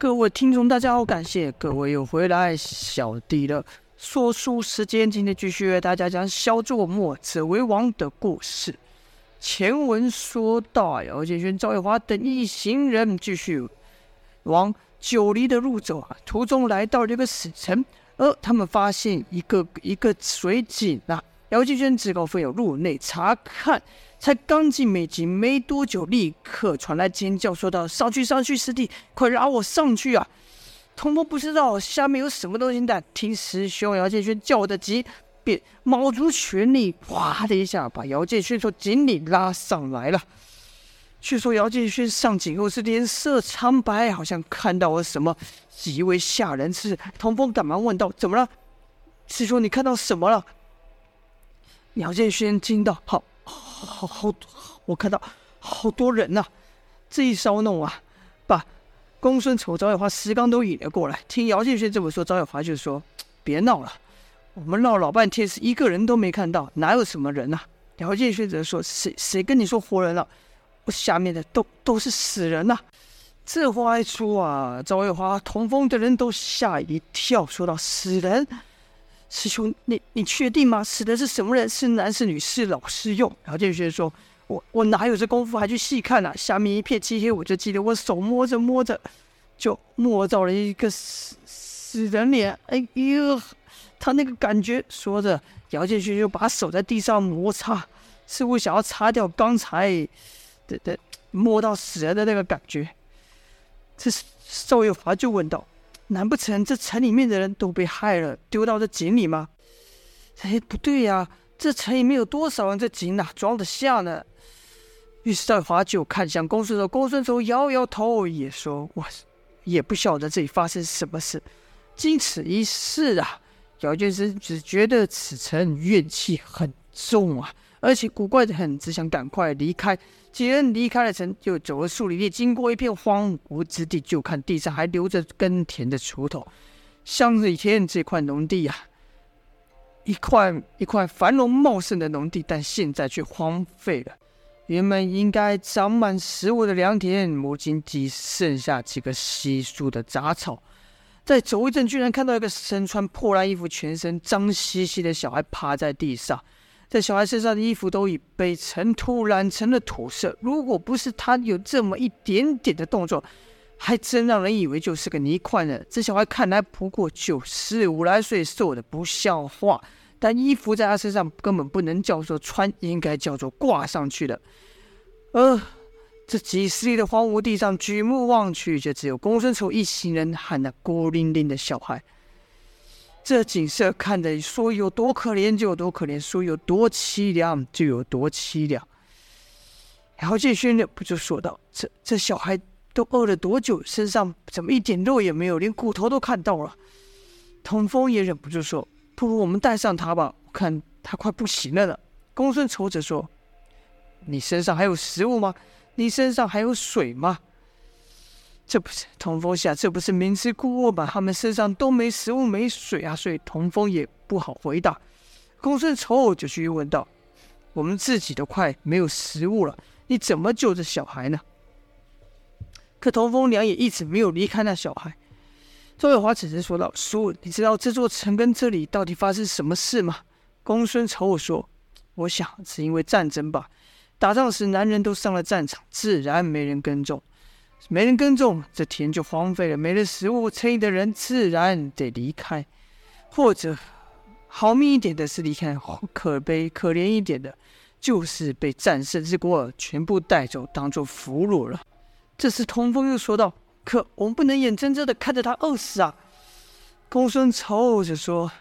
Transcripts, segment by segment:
各位听众，大家好，感谢各位又回来，小弟的说书时间，今天继续为大家讲小作墨者为王的故事。前文说到，姚建轩、赵月华等一行人继续往九黎的路走啊，途中来到了一个死城，而他们发现一个一个水井啊。姚建轩自告奋勇入内查看，才刚进美井没多久，立刻传来尖叫，说道：“上去，上去，师弟，快拉我上去啊！”童风不知道下面有什么东西，但听师兄姚建轩叫的急，便卯足全力，哗的一下把姚建轩从井里拉上来了。据说姚建轩上井后是脸色苍白，好像看到了什么极为吓人事。童风赶忙问道：“怎么了，师兄？你看到什么了？”姚建轩惊道：“好，好，好，我看到好多人呐、这一骚弄啊，把公孙丑、赵月华、石刚都引了过来。听姚建轩这么说，赵月华就说：‘别闹了，我们闹老半天是一个人都没看到，哪有什么人呐、？’姚建轩则说：‘谁谁跟你说活人了？我下面的都都是死人呐、！’这话一出啊，赵月华、童风的人都吓一跳，说道：‘死人！’师兄，你你确定吗？死的是什么人？是男是女？是老是幼？姚建轩说：“我我哪有这功夫还去细看啊？下面一片漆黑，我就记得我手摸着摸着，就摸到了一个死死人脸。哎呦，他那个感觉。”说着，姚建轩就把手在地上摩擦，似乎想要擦掉刚才的的摸到死人的那个感觉。这是赵月华就问道。难不成这城里面的人都被害了，丢到这井里吗？哎，不对呀，这城里面有多少人？这井哪装得下呢？于是在华就看向公孙丑，公孙丑摇摇头，也说：“我也不晓得这里发生什么事。经此一事啊，姚建生只觉得此城怨气很重啊，而且古怪的很，只想赶快离开。”几人离开了城，就走了数里地，经过一片荒芜之地，就看地上还留着耕田的锄头。像是以前这块农地呀、啊，一块一块繁荣茂盛的农地，但现在却荒废了。原本应该长满食物的良田，如今只剩下几个稀疏的杂草。再走一阵，居然看到一个身穿破烂衣服、全身脏兮兮的小孩趴在地上。这小孩身上的衣服都已被尘土染成了土色，如果不是他有这么一点点的动作，还真让人以为就是个泥块呢。这小孩看来不过就十五来岁，瘦的不像话，但衣服在他身上根本不能叫做穿，应该叫做挂上去的。呃，这几十里的荒芜地上，举目望去，就只有公孙丑一行人和那孤零零的小孩。这景色看着说有多可怜就有多可怜，说有多凄凉就有多凄凉。姚建轩忍不就说道：“这这小孩都饿了多久？身上怎么一点肉也没有，连骨头都看到了？”童风也忍不住说：“不如我们带上他吧，我看他快不行了呢。”公孙丑则说：“你身上还有食物吗？你身上还有水吗？”这不是童风下，这不是明知故问吗？他们身上都没食物、没水啊，所以童风也不好回答。公孙丑就去问道：“我们自己都快没有食物了，你怎么救这小孩呢？”可童风两也一直没有离开那小孩。周月华只是说道：“叔，你知道这座城跟这里到底发生什么事吗？”公孙丑说：“我想是因为战争吧。打仗时，男人都上了战场，自然没人耕种。”没人耕种，这田就荒废了。没了食物，城里的人自然得离开，或者好命一点的是离开，可悲可怜一点的，就是被战胜之国全部带走，当做俘虏了。这时，童风又说道：“可我们不能眼睁睁的看着他饿死啊！”公孙丑就说：“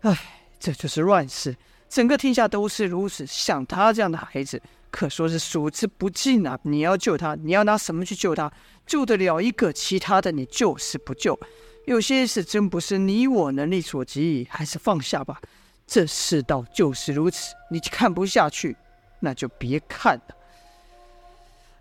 哎，这就是乱世，整个天下都是如此。像他这样的孩子。”可说是数之不尽啊！你要救他，你要拿什么去救他？救得了一个，其他的你就是不救。有些事真不是你我能力所及，还是放下吧。这世道就是如此，你看不下去，那就别看了。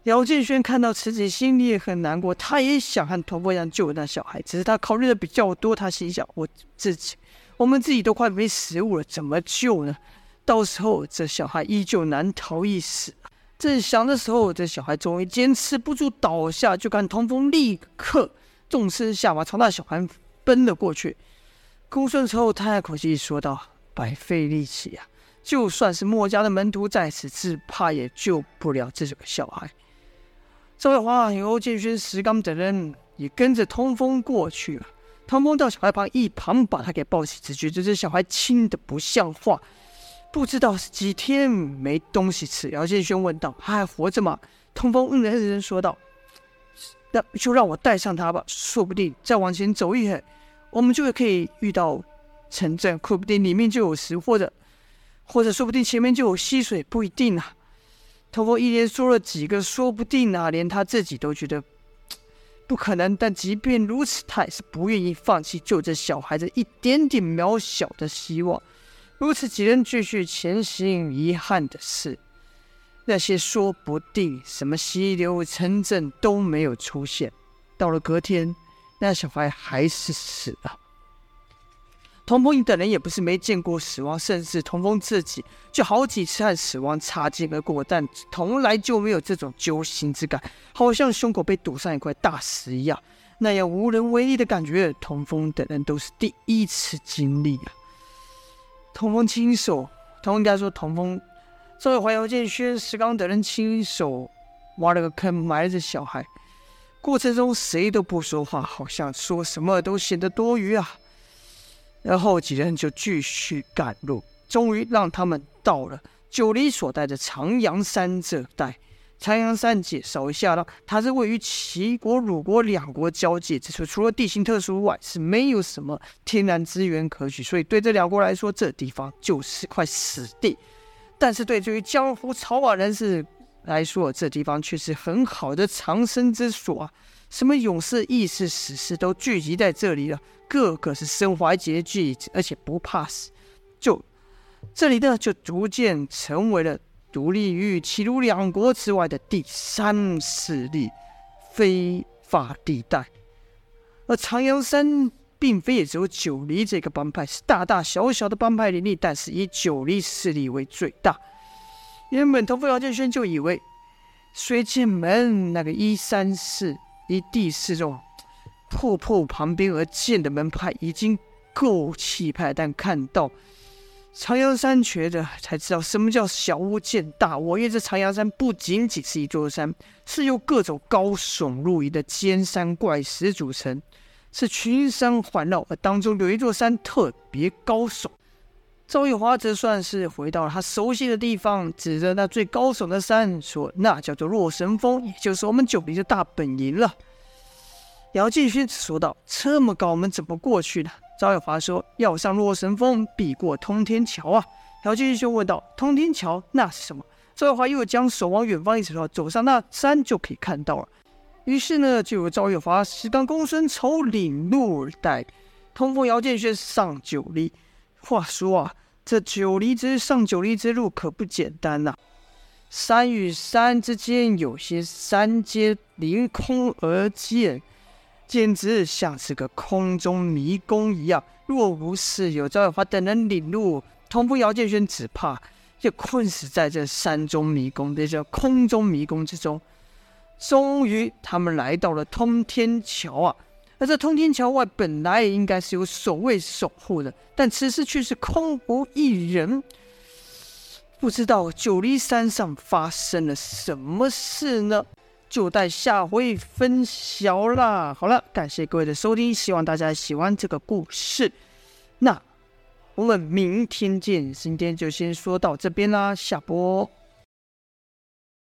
姚建轩看到此景，心里也很难过，他也想和童风一样救那小孩，只是他考虑的比较多。他心想：我自己，我们自己都快没食物了，怎么救呢？到时候这小孩依旧难逃一死。正想的时候，这小孩终于坚持不住倒下，就看通风立刻纵身下马，朝那小孩奔了过去。公孙丑叹了口气说道：“白费力气呀！就算是墨家的门徒在此，只怕也救不了这个小孩。”赵月华、欧建勋、石刚等人也跟着通风过去了。通风到小孩旁，一旁把他给抱起，只觉得这小孩轻的不像话。不知道是几天没东西吃，姚建轩问道：“他还活着吗？”通风嗯了一声，说道：“那就让我带上他吧，说不定再往前走一会，我们就会可以遇到城镇，说不定里面就有石，或者，或者说不定前面就有溪水，不一定啊。”童风一连说了几个“说不定啊”，连他自己都觉得不可能。但即便如此，他也是不愿意放弃救这小孩子一点点渺小的希望。如此几人继续前行，遗憾的是，那些说不定什么溪流、城镇都没有出现。到了隔天，那小孩还是死了。童风等人也不是没见过死亡，甚至童风自己就好几次和死亡擦肩而过，但从来就没有这种揪心之感，好像胸口被堵上一块大石一样，那样无能为力的感觉，童风等人都是第一次经历啊。童风亲手，童风应该说童风，作为怀、姚建轩、石刚等人亲手挖了个坑，埋着小孩。过程中谁都不说话，好像说什么都显得多余啊。然后几人就继续赶路，终于让他们到了九黎所在的长阳山这带。长阳山介绍一下了，它是位于齐国、鲁国两国交界之处，除了地形特殊外，是没有什么天然资源可取，所以对这两国来说，这地方就是块死地。但是对于江湖草莽人士来说，这地方却是很好的藏身之所啊！什么勇士、义士、史诗都聚集在这里了，个个是身怀绝技，而且不怕死。就这里呢，就逐渐成为了。独立于齐鲁两国之外的第三势力，非法地带。而长阳山并非也只有九黎这个帮派，是大大小小的帮派林立，但是以九黎势力为最大。原本童风姚建轩就以为水剑门那个一三四一第四种破破旁边而建的门派已经够气派，但看到。长阳山觉得才知道什么叫小巫见大巫，因为这长阳山不仅仅是一座山，是由各种高耸入云的尖山怪石组成，是群山环绕，而当中有一座山特别高耸。赵玉华则算是回到了他熟悉的地方，指着那最高耸的山说：“那叫做洛神峰，也就是我们九黎的大本营了。”姚建勋说道：“这么高，我们怎么过去呢？”赵有华说：“要上洛神峰，必过通天桥啊。”姚建勋就问道：“通天桥那是什么？”赵有华又将手往远方一指，说：“走上那山就可以看到了。”于是呢，就有赵有华、石刚、公孙丑领路带通风、姚建轩上九黎。话说啊，这九黎之上九黎之路可不简单呐、啊，山与山之间有些山间凌空而建。简直像是个空中迷宫一样。若不是有赵有华等人领路，童风姚建轩只怕就困死在这山中迷宫的这空中迷宫之中。终于，他们来到了通天桥啊！而这通天桥外本来应该是有守卫守护的，但此时却是空无一人。不知道九黎山上发生了什么事呢？就待下回分晓啦。好了，感谢各位的收听，希望大家喜欢这个故事。那我们明天见，今天就先说到这边啦，下播。